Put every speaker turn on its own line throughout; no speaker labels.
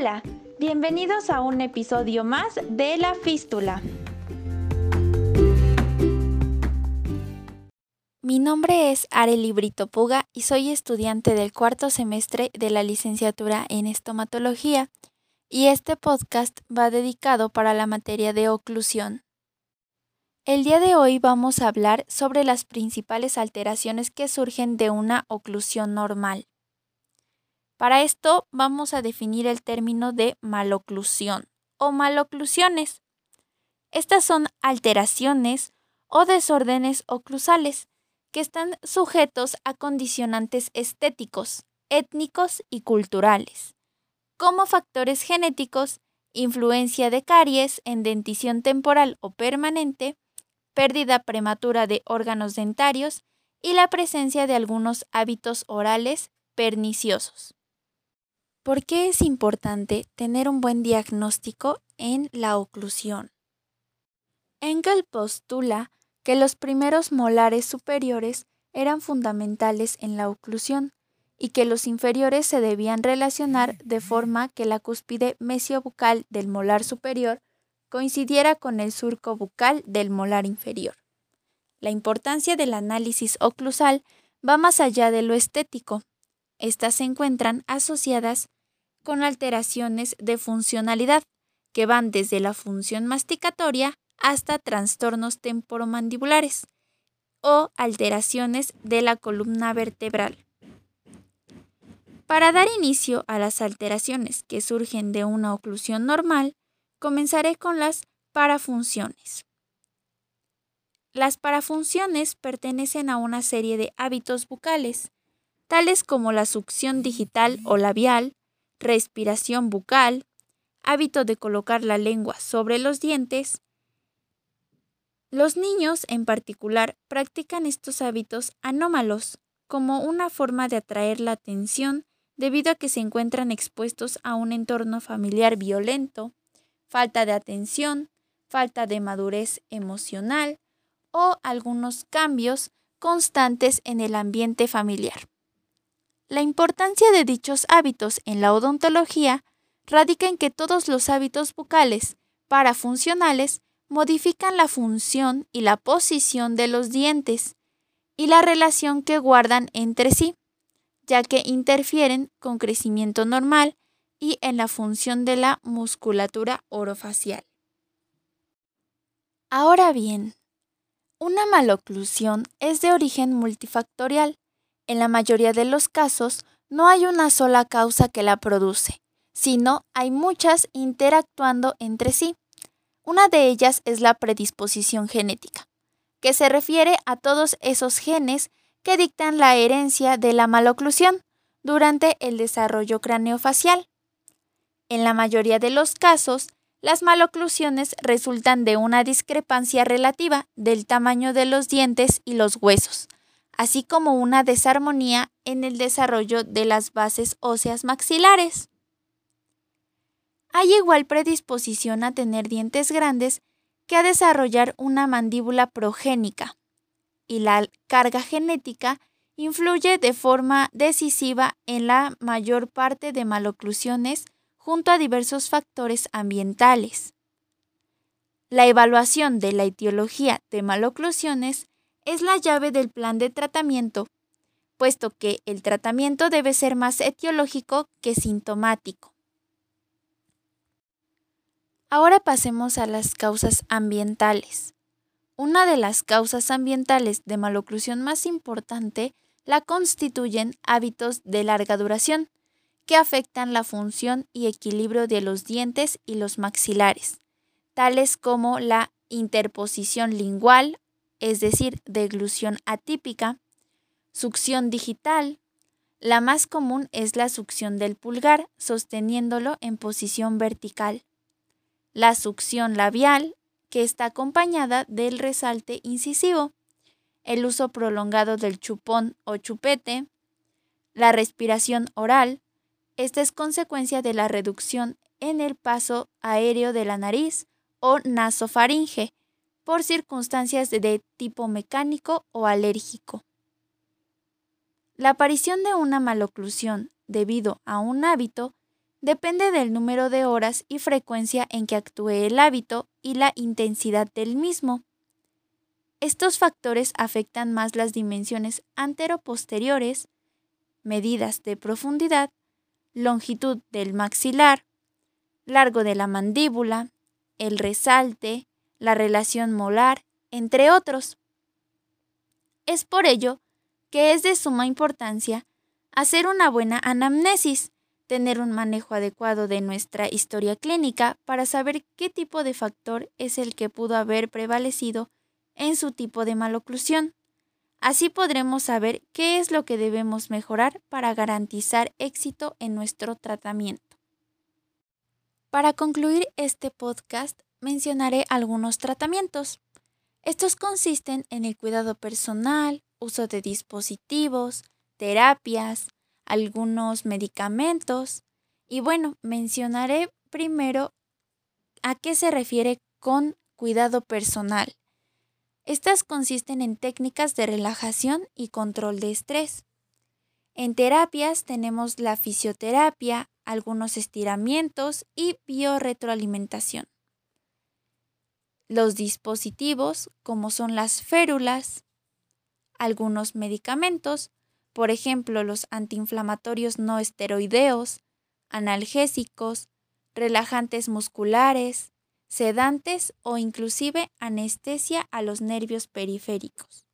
Hola, bienvenidos a un episodio más de La Fístula.
Mi nombre es Areli Brito Puga y soy estudiante del cuarto semestre de la licenciatura en estomatología y este podcast va dedicado para la materia de oclusión. El día de hoy vamos a hablar sobre las principales alteraciones que surgen de una oclusión normal. Para esto vamos a definir el término de maloclusión o maloclusiones. Estas son alteraciones o desórdenes oclusales que están sujetos a condicionantes estéticos, étnicos y culturales, como factores genéticos, influencia de caries en dentición temporal o permanente, pérdida prematura de órganos dentarios y la presencia de algunos hábitos orales perniciosos. ¿Por qué es importante tener un buen diagnóstico en la oclusión? Engel postula que los primeros molares superiores eran fundamentales en la oclusión y que los inferiores se debían relacionar de forma que la cúspide mesiobucal del molar superior coincidiera con el surco bucal del molar inferior. La importancia del análisis oclusal va más allá de lo estético, estas se encuentran asociadas con alteraciones de funcionalidad que van desde la función masticatoria hasta trastornos temporomandibulares o alteraciones de la columna vertebral. Para dar inicio a las alteraciones que surgen de una oclusión normal, comenzaré con las parafunciones. Las parafunciones pertenecen a una serie de hábitos bucales tales como la succión digital o labial, respiración bucal, hábito de colocar la lengua sobre los dientes. Los niños en particular practican estos hábitos anómalos como una forma de atraer la atención debido a que se encuentran expuestos a un entorno familiar violento, falta de atención, falta de madurez emocional o algunos cambios constantes en el ambiente familiar. La importancia de dichos hábitos en la odontología radica en que todos los hábitos bucales parafuncionales modifican la función y la posición de los dientes y la relación que guardan entre sí, ya que interfieren con crecimiento normal y en la función de la musculatura orofacial. Ahora bien, una maloclusión es de origen multifactorial en la mayoría de los casos, no hay una sola causa que la produce, sino hay muchas interactuando entre sí. Una de ellas es la predisposición genética, que se refiere a todos esos genes que dictan la herencia de la maloclusión durante el desarrollo craneofacial. En la mayoría de los casos, las maloclusiones resultan de una discrepancia relativa del tamaño de los dientes y los huesos, así como una desarmonía en el desarrollo de las bases óseas maxilares. Hay igual predisposición a tener dientes grandes que a desarrollar una mandíbula progénica, y la carga genética influye de forma decisiva en la mayor parte de maloclusiones junto a diversos factores ambientales. La evaluación de la etiología de maloclusiones es la llave del plan de tratamiento, puesto que el tratamiento debe ser más etiológico que sintomático. Ahora pasemos a las causas ambientales. Una de las causas ambientales de maloclusión más importante la constituyen hábitos de larga duración, que afectan la función y equilibrio de los dientes y los maxilares, tales como la interposición lingual es decir, deglución atípica, succión digital. La más común es la succión del pulgar, sosteniéndolo en posición vertical. La succión labial, que está acompañada del resalte incisivo. El uso prolongado del chupón o chupete. La respiración oral. Esta es consecuencia de la reducción en el paso aéreo de la nariz o nasofaringe, por circunstancias de tipo mecánico o alérgico. La aparición de una maloclusión debido a un hábito depende del número de horas y frecuencia en que actúe el hábito y la intensidad del mismo. Estos factores afectan más las dimensiones antero-posteriores, medidas de profundidad, longitud del maxilar, largo de la mandíbula, el resalte, la relación molar, entre otros. Es por ello que es de suma importancia hacer una buena anamnesis, tener un manejo adecuado de nuestra historia clínica para saber qué tipo de factor es el que pudo haber prevalecido en su tipo de maloclusión. Así podremos saber qué es lo que debemos mejorar para garantizar éxito en nuestro tratamiento. Para concluir este podcast, mencionaré algunos tratamientos. Estos consisten en el cuidado personal, uso de dispositivos, terapias, algunos medicamentos y bueno, mencionaré primero a qué se refiere con cuidado personal. Estas consisten en técnicas de relajación y control de estrés. En terapias tenemos la fisioterapia, algunos estiramientos y biorretroalimentación. Los dispositivos, como son las férulas, algunos medicamentos, por ejemplo los antiinflamatorios no esteroideos, analgésicos, relajantes musculares, sedantes o inclusive anestesia a los nervios periféricos.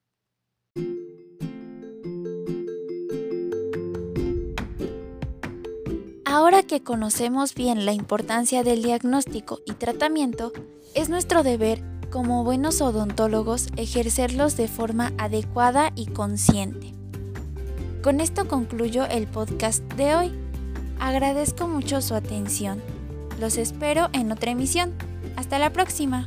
Ahora que conocemos bien la importancia del diagnóstico y tratamiento, es nuestro deber como buenos odontólogos ejercerlos de forma adecuada y consciente. Con esto concluyo el podcast de hoy. Agradezco mucho su atención. Los espero en otra emisión. Hasta la próxima.